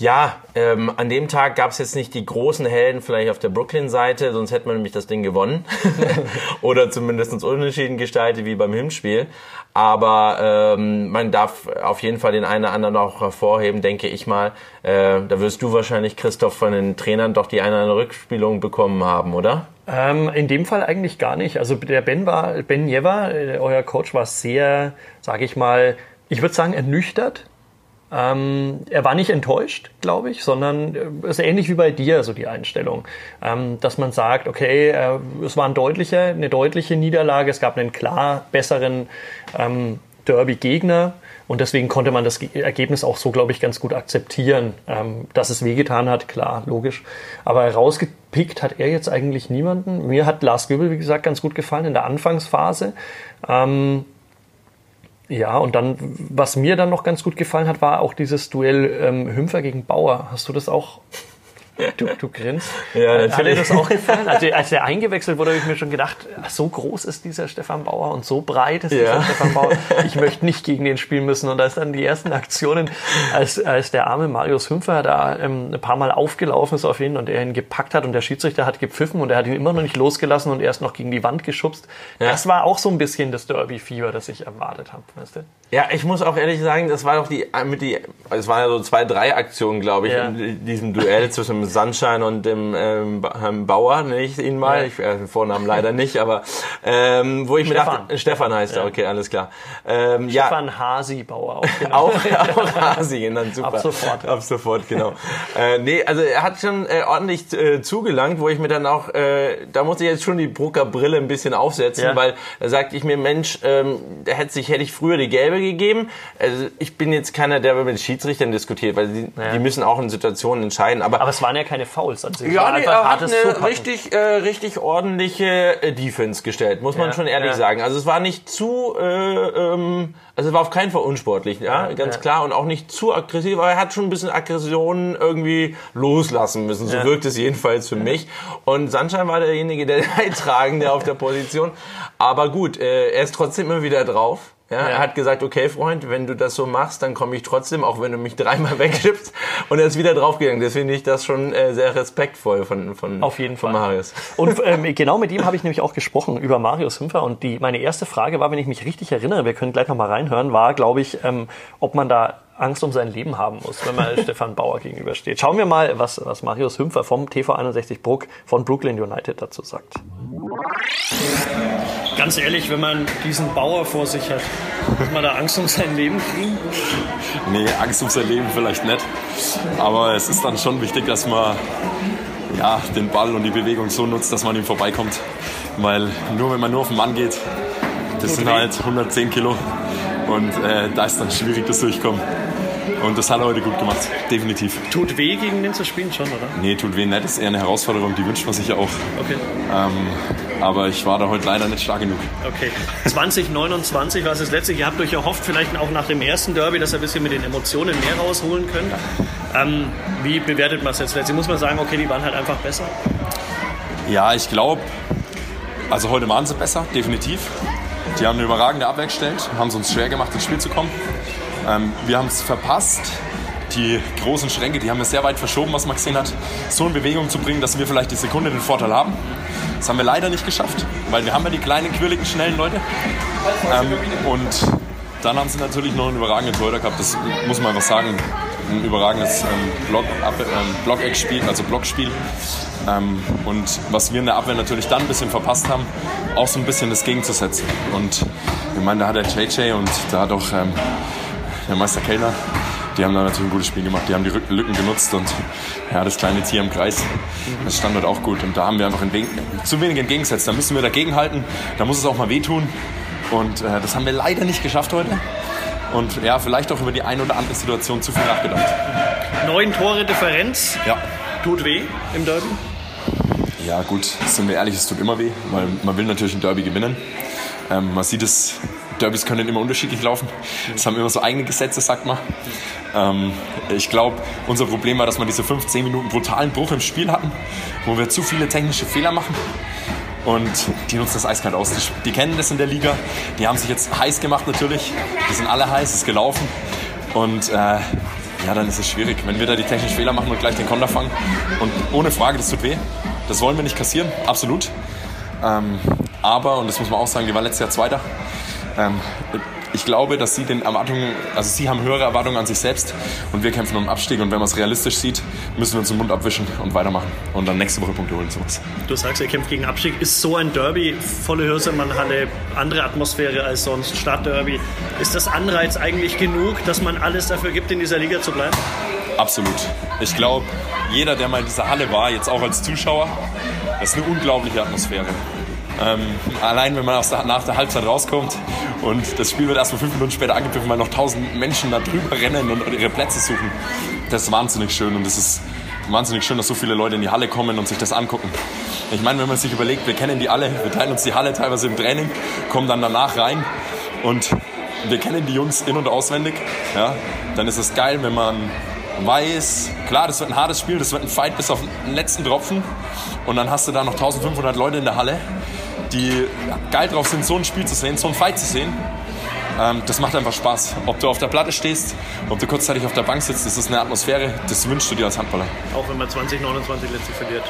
Ja, ähm, an dem Tag gab es jetzt nicht die großen Helden vielleicht auf der Brooklyn-Seite, sonst hätte man nämlich das Ding gewonnen. Oder zumindest unentschieden gestaltet wie beim Hinspiel. Aber ähm, man darf auf jeden Fall den einen oder anderen auch hervorheben, denke ich mal. Äh, da wirst du wahrscheinlich, Christoph, von den Trainern doch die eine oder andere Rückspielung bekommen haben, oder? Ähm, in dem Fall eigentlich gar nicht. Also der Ben war, Ben Jever, äh, euer Coach, war sehr, sage ich mal, ich würde sagen, ernüchtert ähm, er war nicht enttäuscht, glaube ich, sondern äh, es ist ähnlich wie bei dir, so die Einstellung, ähm, dass man sagt, okay, äh, es war ein deutlicher, eine deutliche Niederlage, es gab einen klar besseren ähm, Derby-Gegner und deswegen konnte man das Ergebnis auch so, glaube ich, ganz gut akzeptieren, ähm, dass es wehgetan hat, klar, logisch. Aber rausgepickt hat er jetzt eigentlich niemanden. Mir hat Lars Göbel, wie gesagt, ganz gut gefallen in der Anfangsphase. Ja, und dann, was mir dann noch ganz gut gefallen hat, war auch dieses Duell ähm, Hümpfer gegen Bauer. Hast du das auch Du, du grinst. Ja, Hat dir natürlich. das auch gefallen? Also, als der eingewechselt wurde, habe ich mir schon gedacht, ach, so groß ist dieser Stefan Bauer und so breit ist dieser Ja. Stefan Bauer. Ich möchte nicht gegen den spielen müssen. Und da ist dann die ersten Aktionen, als, als der arme Marius Hümpfer da ähm, ein paar Mal aufgelaufen ist auf ihn und er ihn gepackt hat und der Schiedsrichter hat gepfiffen und er hat ihn immer noch nicht losgelassen und er ist noch gegen die Wand geschubst. Das war auch so ein bisschen das Derby-Fieber, das ich erwartet habe. Weißt du? Ja, ich muss auch ehrlich sagen, das war doch die, mit die, es waren ja so zwei, drei Aktionen, glaube ich, Ja. in diesem Duell zwischen Sunshine und dem ähm, Herrn Bauer, nenne ich ihn mal, Ja. ich äh, den Vornamen leider nicht, aber ähm, wo ich mir Stefan. dachte, Stefan heißt er, okay, alles klar. Ähm, ja, Stefan Hasi Bauer auch genannt. auch, auch Hasi genannt, super. Ab sofort. Ab sofort, genau. äh, nee, also er hat schon äh, ordentlich äh, zugelangt, wo ich mir dann auch, äh, da muss ich jetzt schon die Brucker Brille ein bisschen aufsetzen, Ja. weil da sagte ich mir, Mensch, ähm, da hätte sich hätte ich früher die gelbe gegeben. Also ich bin jetzt keiner, der mit Schiedsrichtern diskutiert, weil die, Ja. die müssen auch in Situationen entscheiden. Aber, Aber es waren ja keine Fouls an sich. Ja, war nee, er hat eine Zupacken. richtig, äh, richtig ordentliche äh, Defense gestellt, muss man Ja, schon ehrlich ja. sagen. Also es war nicht zu, äh, ähm, also es war auf keinen Fall unsportlich, ja, ganz ja. klar und auch nicht zu aggressiv, aber er hat schon ein bisschen Aggression irgendwie loslassen müssen. So wirkt es jedenfalls für mich. Und Sunshine war derjenige, der Leidtragende auf der Position. Aber gut, äh, er ist trotzdem immer wieder drauf. Ja, Er hat gesagt, okay, Freund, wenn du das so machst, dann komme ich trotzdem, auch wenn du mich dreimal wegschippst. Und er ist wieder draufgegangen. Deswegen finde ich das schon äh, sehr respektvoll von, von, Auf jeden von Fall. Marius. Und ähm, genau mit ihm habe ich nämlich auch gesprochen über Marius Hümpfer. Und die, meine erste Frage war, wenn ich mich richtig erinnere, wir können gleich noch mal reinhören, war, glaube ich, ähm, ob man da Angst um sein Leben haben muss, wenn man Stefan Bauer gegenübersteht. Schauen wir mal, was, was Marius Hümpfer vom TV 61 Bruck von Brooklyn United dazu sagt. Ganz ehrlich, wenn man diesen Bauer vor sich hat, muss man da Angst um sein Leben kriegen? Nee, Angst um sein Leben vielleicht nicht. Aber es ist dann schon wichtig, dass man ja, den Ball und die Bewegung so nutzt, dass man ihm vorbeikommt. Weil nur wenn man nur auf den Mann geht, das sind weh. halt 110 Kilo. Und äh, da ist dann schwierig, das Durchkommen. Und das hat er heute gut gemacht, definitiv. Tut weh, gegen den zu spielen schon, oder? Nee, tut weh nicht, ist eher eine Herausforderung, die wünscht man sich ja auch. Okay. Ähm, aber ich war da heute leider nicht stark genug. Okay. 2029 war es das letzte. Ihr habt euch erhofft, vielleicht auch nach dem ersten Derby, dass ihr ein bisschen mit den Emotionen mehr rausholen könnt. Ähm, wie bewertet man es jetzt letztlich? Muss man sagen, okay, die waren halt einfach besser? Ja, ich glaube, also heute waren sie besser, definitiv. Die haben eine überragende Abwehr gestellt, haben es uns schwer gemacht, ins Spiel zu kommen. Ähm, wir haben es verpasst, die großen Schränke, die haben wir sehr weit verschoben, was man gesehen hat, so in Bewegung zu bringen, dass wir vielleicht die Sekunde den Vorteil haben. Das haben wir leider nicht geschafft, weil wir haben ja die kleinen, quirligen, schnellen Leute. Ähm, und dann haben sie natürlich noch einen überragenden Torhüter gehabt, das muss man einfach sagen. Ein überragendes ähm, ähm, Blockeckspiel, also Blockspiel. Ähm, und was wir in der Abwehr natürlich dann ein bisschen verpasst haben, auch so ein bisschen das gegenzusetzen. Und ich meine, da hat der JJ und da hat auch ähm, der Meister Kellner, die haben da natürlich ein gutes Spiel gemacht. Die haben die Lücken genutzt und ja, das kleine Tier im Kreis, das stand dort auch gut. Und da haben wir einfach zu wenig entgegengesetzt. Da müssen wir dagegenhalten, da muss es auch mal wehtun. Und äh, das haben wir leider nicht geschafft heute. Und ja, vielleicht auch über die ein oder andere Situation zu viel nachgedacht. Neun Tore Differenz. Ja. Tut weh im Derby? Ja, gut, sind wir ehrlich, es tut immer weh, weil man will natürlich ein Derby gewinnen. Ähm, man sieht es, Derbys können immer unterschiedlich laufen. Es haben immer so eigene Gesetze, sagt man. Ähm, ich glaube, unser Problem war, dass wir diese 15 Minuten brutalen Bruch im Spiel hatten, wo wir zu viele technische Fehler machen. Und die nutzen das eiskalt aus. Die, die kennen das in der Liga. Die haben sich jetzt heiß gemacht natürlich. Die sind alle heiß, es ist gelaufen. Und äh, ja, dann ist es schwierig, wenn wir da die technischen Fehler machen und gleich den Konter fangen. Und ohne Frage, das tut weh. Das wollen wir nicht kassieren, absolut. Ähm, aber, und das muss man auch sagen, die waren letztes Jahr Zweiter. Ähm, ich glaube, dass sie den Erwartungen, also sie haben höhere Erwartungen an sich selbst und wir kämpfen um den Abstieg. Und wenn man es realistisch sieht, müssen wir uns den Mund abwischen und weitermachen und dann nächste Woche Punkte holen. Sowas. Du sagst, ihr kämpft gegen Abstieg. Ist so ein Derby, volle Hörsemannhalle, andere Atmosphäre als sonst, Stadtderby. Ist das Anreiz eigentlich genug, dass man alles dafür gibt, in dieser Liga zu bleiben? Absolut. Ich glaube, jeder, der mal in dieser Halle war, jetzt auch als Zuschauer, das ist eine unglaubliche Atmosphäre. Ähm, allein wenn man der, nach der Halbzeit rauskommt und das Spiel wird erst mal fünf Minuten später angepfiffen, weil noch tausend Menschen da drüber rennen und ihre Plätze suchen, das ist wahnsinnig schön und es ist wahnsinnig schön, dass so viele Leute in die Halle kommen und sich das angucken. Ich meine, wenn man sich überlegt, wir kennen die alle, wir teilen uns die Halle teilweise im Training, kommen dann danach rein und wir kennen die Jungs in- und auswendig, ja, dann ist es geil, wenn man weiß, klar, das wird ein hartes Spiel, das wird ein Fight bis auf den letzten Tropfen und dann hast du da noch 1500 Leute in der Halle, die geil drauf sind, so ein Spiel zu sehen, so ein Fight zu sehen. Ähm, das macht einfach Spaß. Ob du auf der Platte stehst, ob du kurzzeitig auf der Bank sitzt, das ist eine Atmosphäre, das wünschst du dir als Handballer. Auch wenn man 2029 letztlich verliert.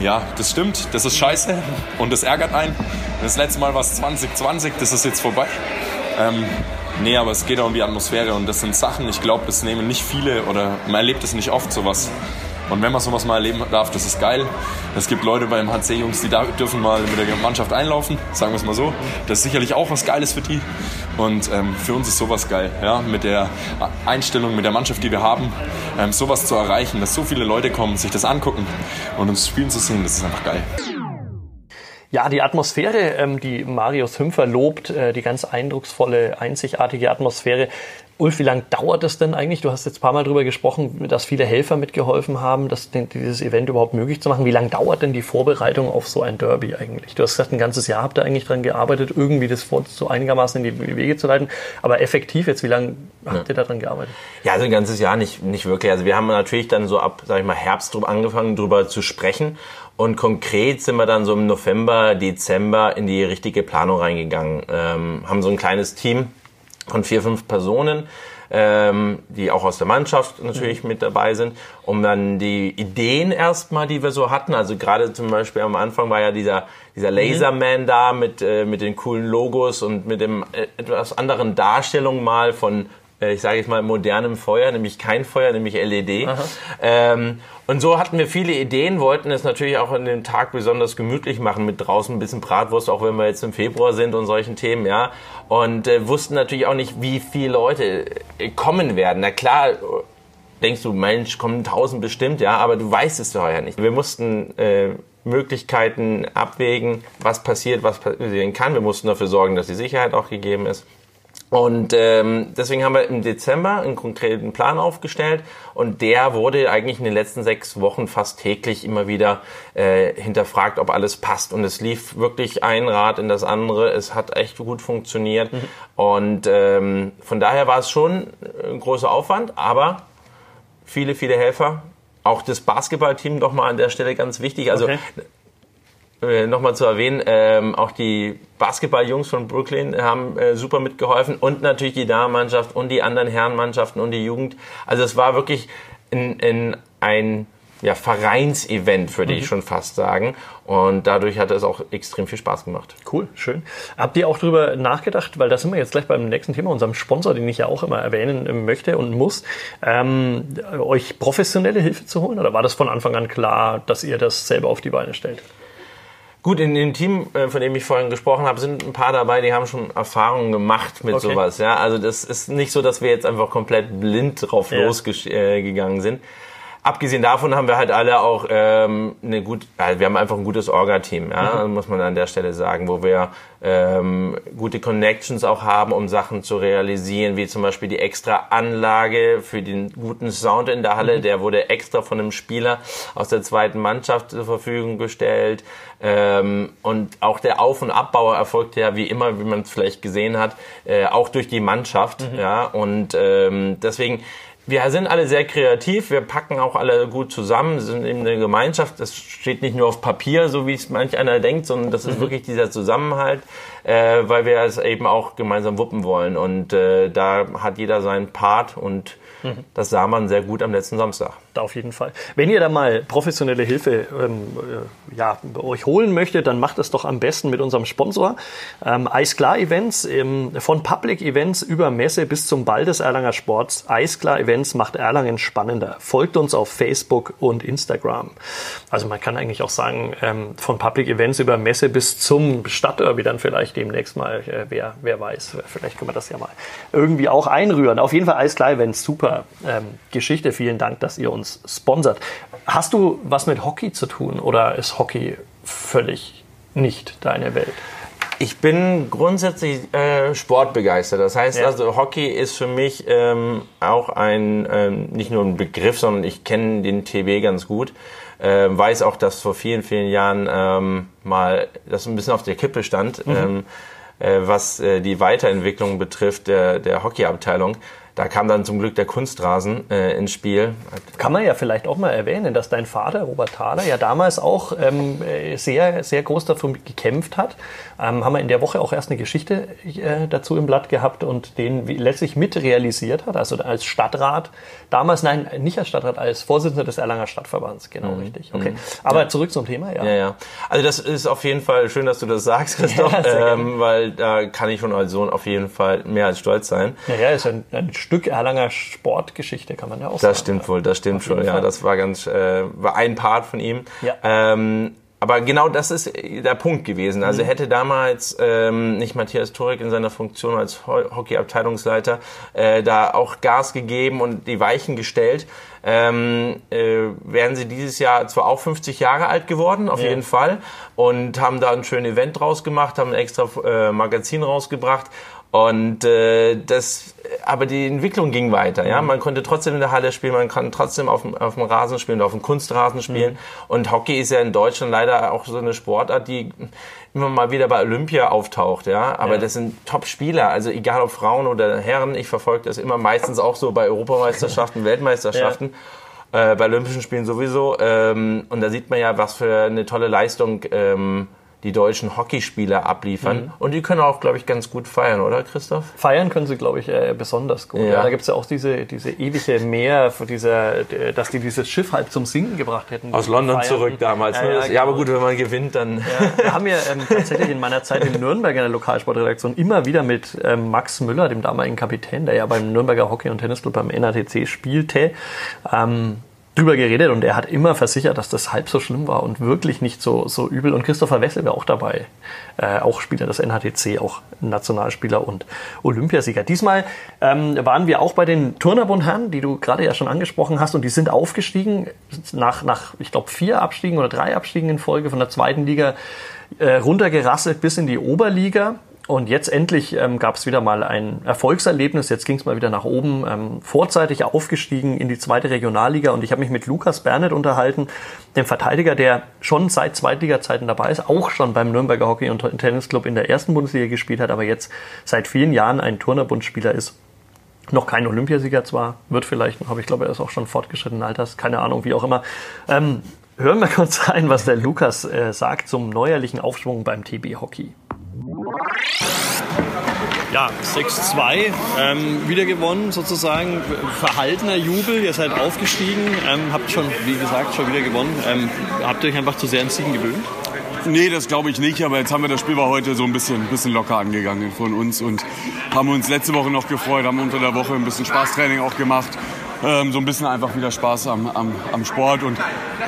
Ja, das stimmt, das ist scheiße und das ärgert einen. Das letzte Mal war es 2020, das ist jetzt vorbei. Ähm, nee, aber es geht auch um die Atmosphäre und das sind Sachen, ich glaube, das nehmen nicht viele oder man erlebt es nicht oft sowas. Und wenn man sowas mal erleben darf, das ist geil. Es gibt Leute beim HC-Jungs, die da dürfen mal mit der Mannschaft einlaufen, sagen wir es mal so. Das ist sicherlich auch was Geiles für die. Und ähm, für uns ist sowas geil, ja, mit der Einstellung, mit der Mannschaft, die wir haben, ähm, sowas zu erreichen, dass so viele Leute kommen, sich das angucken und uns spielen zu sehen, das ist einfach geil. Ja, die Atmosphäre, ähm, die Marius Hümpfer lobt, äh, die ganz eindrucksvolle, einzigartige Atmosphäre. Ulf, wie lange dauert es denn eigentlich? Du hast jetzt ein paar Mal darüber gesprochen, dass viele Helfer mitgeholfen haben, das, dieses Event überhaupt möglich zu machen. Wie lange dauert denn die Vorbereitung auf so ein Derby eigentlich? Du hast gesagt, ein ganzes Jahr habt ihr eigentlich daran gearbeitet, irgendwie das so einigermaßen in die Wege zu leiten. Aber effektiv jetzt, wie lange habt ihr daran gearbeitet? Ja, also ein ganzes Jahr nicht, nicht wirklich. Also wir haben natürlich dann so ab, sag ich mal, Herbst angefangen, darüber zu sprechen. Und konkret sind wir dann so im November, Dezember in die richtige Planung reingegangen. Ähm, haben so ein kleines Team von vier, fünf Personen, ähm, die auch aus der Mannschaft natürlich mit dabei sind, um dann die Ideen erstmal, die wir so hatten, also gerade zum Beispiel am Anfang war ja dieser, dieser Laserman da mit, äh, mit den coolen Logos und mit dem äh, etwas anderen Darstellung mal von ich sage jetzt mal, modernem Feuer, nämlich kein Feuer, nämlich LED. Ähm, und so hatten wir viele Ideen, wollten es natürlich auch in den Tag besonders gemütlich machen mit draußen ein bisschen Bratwurst, auch wenn wir jetzt im Februar sind und solchen Themen, ja. Und äh, wussten natürlich auch nicht, wie viele Leute äh, kommen werden. Na klar, denkst du, Mensch, kommen tausend bestimmt, ja, aber du weißt es vorher nicht. Wir mussten äh, Möglichkeiten abwägen, was passiert, was passieren kann. Wir mussten dafür sorgen, dass die Sicherheit auch gegeben ist. Und ähm, deswegen haben wir im Dezember einen konkreten Plan aufgestellt und der wurde eigentlich in den letzten sechs Wochen fast täglich immer wieder äh, hinterfragt, ob alles passt. Und es lief wirklich ein Rad in das andere. Es hat echt gut funktioniert. Mhm. Und ähm, von daher war es schon ein großer Aufwand, aber viele, viele Helfer. Auch das Basketballteam doch mal an der Stelle ganz wichtig. Also okay äh, nochmal zu erwähnen, ähm, auch die Basketballjungs von Brooklyn haben äh, super mitgeholfen und natürlich die Damenmannschaft und die anderen Herrenmannschaften und die Jugend. Also es war wirklich in, in ein ja, Vereinsevent, würde mhm. ich schon fast sagen. Und dadurch hat es auch extrem viel Spaß gemacht. Cool, schön. Habt ihr auch darüber nachgedacht, weil da sind wir jetzt gleich beim nächsten Thema, unserem Sponsor, den ich ja auch immer erwähnen möchte und muss, ähm, euch professionelle Hilfe zu holen? Oder war das von Anfang an klar, dass ihr das selber auf die Beine stellt? Gut, in dem Team, äh, von dem ich vorhin gesprochen habe, sind ein paar dabei, die haben schon Erfahrungen gemacht mit okay. sowas. Ja, also das ist nicht so, dass wir jetzt einfach komplett blind drauf ja. losgegangen sind. Abgesehen davon haben wir halt alle auch ähm, eine gut, also wir haben einfach ein gutes Orga-Team, ja, mhm. muss man an der Stelle sagen, wo wir ähm, gute Connections auch haben, um Sachen zu realisieren, wie zum Beispiel die extra Anlage für den guten Sound in der Halle, mhm. der wurde extra von einem Spieler aus der zweiten Mannschaft zur Verfügung gestellt. Ähm, und auch der Auf- und Abbau erfolgt ja wie immer, wie man es vielleicht gesehen hat, äh, auch durch die Mannschaft. Mhm. Ja, und ähm, deswegen wir sind alle sehr kreativ, wir packen auch alle gut zusammen, sind eben eine Gemeinschaft. Das steht nicht nur auf Papier, so wie es manch einer denkt, sondern das ist mhm. wirklich dieser Zusammenhalt, äh, weil wir es eben auch gemeinsam wuppen wollen. Und äh, da hat jeder seinen Part und mhm. das sah man sehr gut am letzten Samstag da auf jeden Fall. Wenn ihr da mal professionelle Hilfe ähm, äh, ja, euch holen möchtet, dann macht es doch am besten mit unserem Sponsor. Ähm, Eisklar Events, ähm, von Public Events über Messe bis zum Ball des Erlanger Sports. Eisklar Events macht Erlangen spannender. Folgt uns auf Facebook und Instagram. Also man kann eigentlich auch sagen, ähm, von Public Events über Messe bis zum Stadtderby dann vielleicht demnächst mal, äh, wer, wer weiß, vielleicht können wir das ja mal irgendwie auch einrühren. Auf jeden Fall Eisklar Events, super ähm, Geschichte. Vielen Dank, dass ihr uns uns sponsert. Hast du was mit Hockey zu tun oder ist Hockey völlig nicht deine Welt? Ich bin grundsätzlich äh, sportbegeistert. Das heißt ja. also, Hockey ist für mich ähm, auch ein, ähm, nicht nur ein Begriff, sondern ich kenne den TB ganz gut. Äh, weiß auch, dass vor vielen, vielen Jahren ähm, mal das ein bisschen auf der Kippe stand. Mhm. Ähm, äh, was äh, die Weiterentwicklung betrifft der, der Hockeyabteilung. Da kam dann zum Glück der Kunstrasen äh, ins Spiel. Kann man ja vielleicht auch mal erwähnen, dass dein Vater, Robert Thaler, ja damals auch ähm, äh, sehr, sehr groß dafür gekämpft hat. Ähm, haben wir in der Woche auch erst eine Geschichte äh, dazu im Blatt gehabt und den letztlich mit realisiert hat. Also als Stadtrat, damals, nein, nicht als Stadtrat, als Vorsitzender des Erlanger Stadtverbands, genau mhm. richtig. Okay. Mhm. Aber ja. zurück zum Thema, ja. Ja, ja. Also das ist auf jeden Fall schön, dass du das sagst, Christoph, ja, ähm, weil da kann ich schon als Sohn auf jeden Fall mehr als stolz sein. Naja, ist ein, ein Stück Erlanger Sportgeschichte, kann man ja auch das sagen. Das stimmt wohl, das stimmt schon. Ja, das war ganz, äh, war ein Part von ihm. Ja. Ähm, aber genau das ist der Punkt gewesen. Also mhm. hätte damals ähm, nicht Matthias Turek in seiner Funktion als Hockeyabteilungsleiter äh, da auch Gas gegeben und die Weichen gestellt, ähm, äh, wären sie dieses Jahr zwar auch 50 Jahre alt geworden, auf ja. jeden Fall, und haben da ein schönes Event draus gemacht, haben ein extra äh, Magazin rausgebracht und äh, das, aber die Entwicklung ging weiter. Ja, mhm. man konnte trotzdem in der Halle spielen, man kann trotzdem auf dem, auf dem Rasen spielen, auf dem Kunstrasen spielen. Mhm. Und Hockey ist ja in Deutschland leider auch so eine Sportart, die immer mal wieder bei Olympia auftaucht. Ja, aber ja. das sind Top-Spieler. Also egal ob Frauen oder Herren, ich verfolge das immer meistens auch so bei Europameisterschaften, Weltmeisterschaften. Ja. Äh, bei Olympischen Spielen sowieso. Ähm, und da sieht man ja, was für eine tolle Leistung ähm, die deutschen Hockeyspieler abliefern. Mhm. Und die können auch, glaube ich, ganz gut feiern, oder Christoph? Feiern können sie, glaube ich, äh, besonders gut. Ja. Ja, da gibt es ja auch diese, diese ewige Meer, für dieser, dass die dieses Schiff halt zum Sinken gebracht hätten. Aus London feiern. zurück damals. Ja, ne? ja, ja, aber gut, wenn man gewinnt, dann... Ja, wir haben ja ähm, tatsächlich in meiner Zeit in Nürnberg in der Lokalsportredaktion immer wieder mit ähm, Max Müller, dem damaligen Kapitän, der ja beim Nürnberger Hockey- und Tennisclub beim NATC spielte, ähm, drüber geredet und er hat immer versichert, dass das halb so schlimm war und wirklich nicht so, so übel. Und Christopher Wessel war auch dabei, äh, auch Spieler des NHTC, auch Nationalspieler und Olympiasieger. Diesmal ähm, waren wir auch bei den Turnerbundherren, die du gerade ja schon angesprochen hast und die sind aufgestiegen nach, nach ich glaube, vier Abstiegen oder drei Abstiegen in Folge von der zweiten Liga äh, runtergerasselt bis in die Oberliga. Und jetzt endlich ähm, gab es wieder mal ein Erfolgserlebnis. Jetzt ging es mal wieder nach oben, ähm, vorzeitig aufgestiegen in die zweite Regionalliga. Und ich habe mich mit Lukas Bernet unterhalten, dem Verteidiger, der schon seit Zweitliga-Zeiten dabei ist, auch schon beim Nürnberger Hockey- und Tennisclub in der ersten Bundesliga gespielt hat, aber jetzt seit vielen Jahren ein Turnerbundspieler ist. Noch kein Olympiasieger zwar, wird vielleicht noch, aber ich glaube, er ist auch schon fortgeschrittenen Alters, keine Ahnung, wie auch immer. Ähm, hören wir kurz rein, was der Lukas äh, sagt zum neuerlichen Aufschwung beim TB Hockey. Ja, 6-2, ähm, wieder gewonnen sozusagen, verhaltener Jubel, ihr seid aufgestiegen, ähm, habt schon, wie gesagt, schon wieder gewonnen. Ähm, habt ihr euch einfach zu sehr an Siegen gewöhnt? Nee, das glaube ich nicht, aber jetzt haben wir das Spiel war heute so ein bisschen, bisschen locker angegangen von uns und haben uns letzte Woche noch gefreut, haben unter der Woche ein bisschen Spaßtraining auch gemacht ähm, so ein bisschen einfach wieder Spaß am, am, am Sport. Und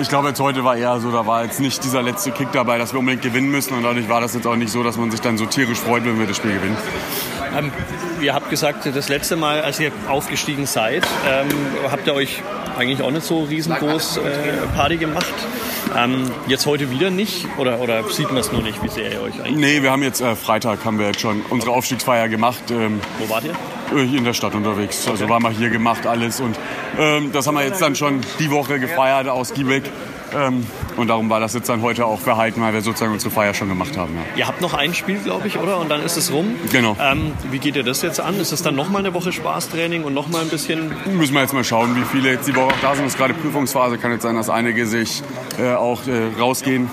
ich glaube, jetzt heute war eher so, da war jetzt nicht dieser letzte Kick dabei, dass wir unbedingt gewinnen müssen. Und dadurch war das jetzt auch nicht so, dass man sich dann so tierisch freut, wenn wir das Spiel gewinnen. Ähm, ihr habt gesagt, das letzte Mal, als ihr aufgestiegen seid, ähm, habt ihr euch eigentlich auch nicht so riesengroß äh, Party gemacht. Ähm, jetzt heute wieder nicht? Oder, oder sieht man es nur nicht, wie sehr ihr euch eigentlich... Nee, wir haben jetzt äh, Freitag haben wir jetzt schon unsere Aufstiegsfeier gemacht. Ähm, Wo wart ihr? Äh, in der Stadt unterwegs. Also okay. waren wir hier gemacht alles und ähm, das haben wir jetzt dann schon die Woche gefeiert, ausgiebig. Ähm, und darum war das jetzt dann heute auch verhalten, weil wir sozusagen unsere Feier schon gemacht haben. Ja. Ihr habt noch ein Spiel, glaube ich, oder? Und dann ist es rum. Genau. Ähm, wie geht ihr das jetzt an? Ist es dann nochmal eine Woche Spaßtraining und nochmal ein bisschen... Müssen wir jetzt mal schauen, wie viele jetzt die Woche auch da sind. Es ist gerade Prüfungsphase. Kann jetzt sein, dass einige sich äh, auch äh, rausgehen.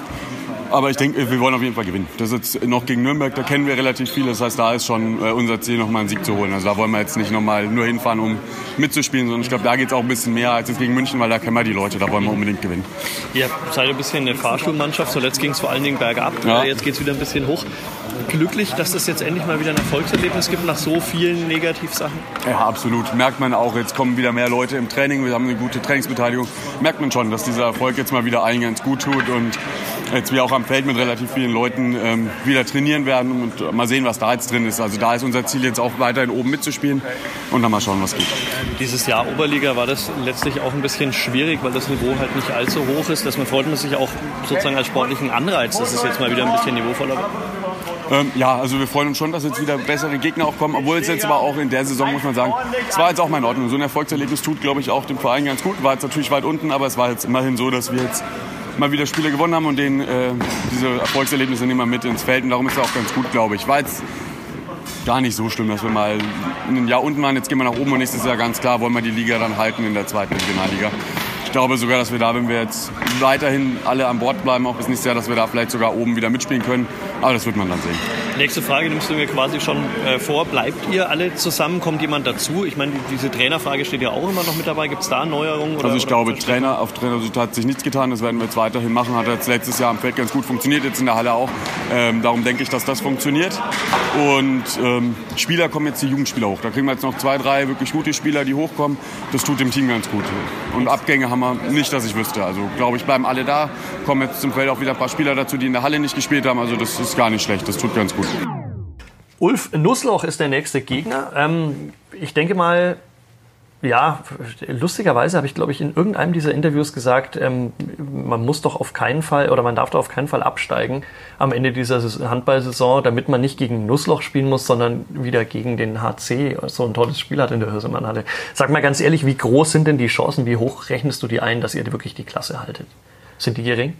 Aber ich denke, wir wollen auf jeden Fall gewinnen. Das ist jetzt noch gegen Nürnberg, da kennen wir relativ viel. Das heißt, da ist schon äh, unser Ziel, nochmal einen Sieg zu holen. Also da wollen wir jetzt nicht nochmal nur hinfahren, um mitzuspielen, sondern ich glaube, da geht es auch ein bisschen mehr als jetzt gegen München, weil da kennen wir die Leute, da wollen wir unbedingt gewinnen. Ihr seid ein bisschen eine Fahrschulmannschaft, zuletzt ging es vor allen Dingen bergab, ja. jetzt geht es wieder ein bisschen hoch. Glücklich, dass es jetzt endlich mal wieder ein Erfolgserlebnis gibt nach so vielen Negativsachen? Ja, absolut. Merkt man auch, jetzt kommen wieder mehr Leute im Training, wir haben eine gute Trainingsbeteiligung. Merkt man schon, dass dieser Erfolg jetzt mal wieder allen ganz gut tut und jetzt wir auch am Feld mit relativ vielen Leuten ähm, wieder trainieren werden und mal sehen, was da jetzt drin ist. Also da ist unser Ziel jetzt auch weiterhin oben mitzuspielen und dann mal schauen, was geht. Dieses Jahr Oberliga war das letztlich auch ein bisschen schwierig, weil das Niveau halt nicht allzu hoch ist. Dass man freut man sich auch sozusagen als sportlichen Anreiz, dass es jetzt mal wieder ein bisschen niveauvoller wird. Ähm, ja, also wir freuen uns schon, dass jetzt wieder bessere Gegner auch kommen, obwohl es jetzt aber auch in der Saison, muss man sagen, es war jetzt auch mal in Ordnung. So ein Erfolgserlebnis tut, glaube ich, auch dem Verein ganz gut. War jetzt natürlich weit unten, aber es war jetzt immerhin so, dass wir jetzt mal wieder Spiele gewonnen haben und denen äh, diese Erfolgserlebnisse nehmen wir mit ins Feld. Und darum ist es auch ganz gut, glaube ich. War jetzt gar nicht so schlimm, dass wir mal ein Jahr unten waren, jetzt gehen wir nach oben und nächstes Jahr ganz klar wollen wir die Liga dann halten in der zweiten Regionalliga. Ich glaube sogar, dass wir da, wenn wir jetzt weiterhin alle an Bord bleiben, auch bis nächstes Jahr, dass wir da vielleicht sogar oben wieder mitspielen können. Aber das wird man dann sehen. Nächste Frage nimmst du mir quasi schon äh, vor. Bleibt ihr alle zusammen? Kommt jemand dazu? Ich meine, diese Trainerfrage steht ja auch immer noch mit dabei. Gibt es da Neuerungen? Oder, also ich glaube, Trainer, auf Trainersicht hat sich nichts getan. Das werden wir jetzt weiterhin machen. Hat jetzt letztes Jahr am Feld ganz gut funktioniert, jetzt in der Halle auch. Ähm, darum denke ich, dass das funktioniert. Und ähm, Spieler kommen jetzt die Jugendspieler hoch. Da kriegen wir jetzt noch zwei, drei wirklich gute Spieler, die hochkommen. Das tut dem Team ganz gut. Und Abgänge haben wir nicht, dass ich wüsste. Also glaube ich, bleiben alle da. Kommen jetzt zum Feld auch wieder ein paar Spieler dazu, die in der Halle nicht gespielt haben. Also das ist gar nicht schlecht. Das tut ganz gut. Ulf Nussloch ist der nächste Gegner. Ähm, ich denke mal, ja, lustigerweise habe ich, glaube ich, in irgendeinem dieser Interviews gesagt, ähm, man muss doch auf keinen Fall oder man darf doch auf keinen Fall absteigen am Ende dieser Handballsaison, damit man nicht gegen Nussloch spielen muss, sondern wieder gegen den HC, so ein tolles Spiel hat in der Hürsemannhalle. Sag mal ganz ehrlich, wie groß sind denn die Chancen, wie hoch rechnest du die ein, dass ihr wirklich die Klasse haltet? Sind die gering?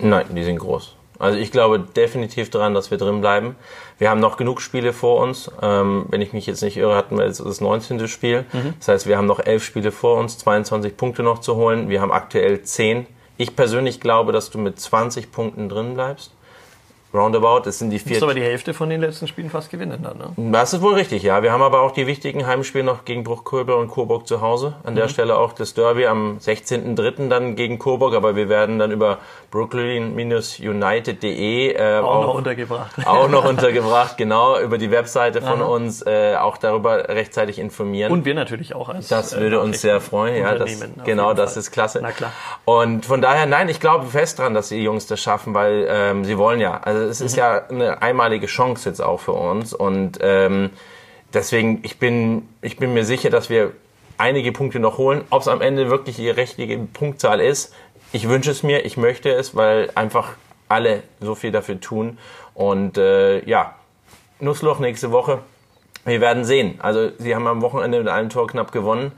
Nein, die sind groß. Also ich glaube definitiv daran, dass wir drin bleiben. Wir haben noch genug Spiele vor uns. Ähm, wenn ich mich jetzt nicht irre, hatten wir jetzt das 19. Spiel. Mhm. Das heißt, wir haben noch elf Spiele vor uns, 22 Punkte noch zu holen. Wir haben aktuell 10. Ich persönlich glaube, dass du mit 20 Punkten drin bleibst. Roundabout, das sind die vier. Du aber die Hälfte von den letzten Spielen fast gewinnen dann, ne? Das ist wohl richtig, ja. Wir haben aber auch die wichtigen Heimspiele noch gegen Bruchköbel und Coburg zu Hause. An der mhm. Stelle auch das Derby am 16.03. dann gegen Coburg, aber wir werden dann über brooklyn-united.de äh, auch, auch, noch untergebracht. Auch noch untergebracht, genau, über die Webseite von Aha. uns äh, auch darüber rechtzeitig informieren. Und wir natürlich auch als Das würde äh, uns sehr freuen, ja. Das, genau, das Fall. ist klasse. Na klar. Und von daher, nein, ich glaube fest dran, dass die Jungs das schaffen, weil ähm, sie wollen ja. Also es ist mhm. ja eine einmalige Chance jetzt auch für uns und ähm, deswegen ich bin ich bin mir sicher, dass wir einige Punkte noch holen. Ob es am Ende wirklich die richtige Punktzahl ist, ich wünsche es mir, ich möchte es, weil einfach alle so viel dafür tun und äh, ja Nussloch nächste Woche. Wir werden sehen. Also sie haben am Wochenende mit einem Tor knapp gewonnen.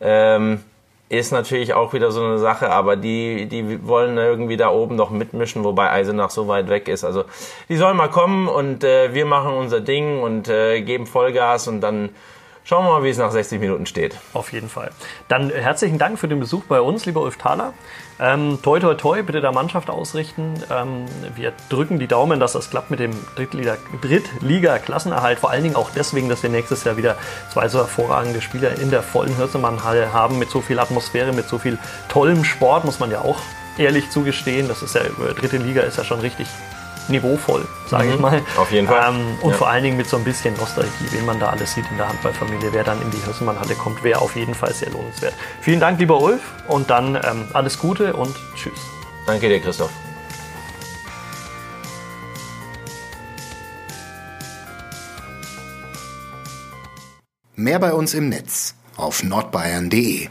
Ähm, ist natürlich auch wieder so eine Sache, aber die, die wollen irgendwie da oben noch mitmischen, wobei Eisenach so weit weg ist. Also die sollen mal kommen und äh, wir machen unser Ding und äh, geben Vollgas und dann Schauen wir mal, wie es nach 60 Minuten steht. Auf jeden Fall. Dann herzlichen Dank für den Besuch bei uns, lieber Ulf Thaler. Ähm, toi, toi, toi, bitte der Mannschaft ausrichten. Ähm, wir drücken die Daumen, dass das klappt mit dem Drittliga-Klassenerhalt. Vor allen Dingen auch deswegen, dass wir nächstes Jahr wieder zwei so hervorragende Spieler in der vollen Hürsemann-Halle haben, mit so viel Atmosphäre, mit so viel tollem Sport, muss man ja auch ehrlich zugestehen. Das ist ja, dritte Liga ist ja schon richtig niveauvoll, sage mhm. ich mal. Auf jeden Fall. Ähm, und ja. vor allen Dingen mit so ein bisschen Nostalgie, wen man da alles sieht in der Handballfamilie, wer dann in die Hirsenmann-Halle kommt, wäre auf jeden Fall sehr lohnenswert. Vielen Dank, lieber Ulf, und dann ähm, alles Gute und tschüss. Danke dir, Christoph. Mehr bei uns im Netz auf nordbayern.de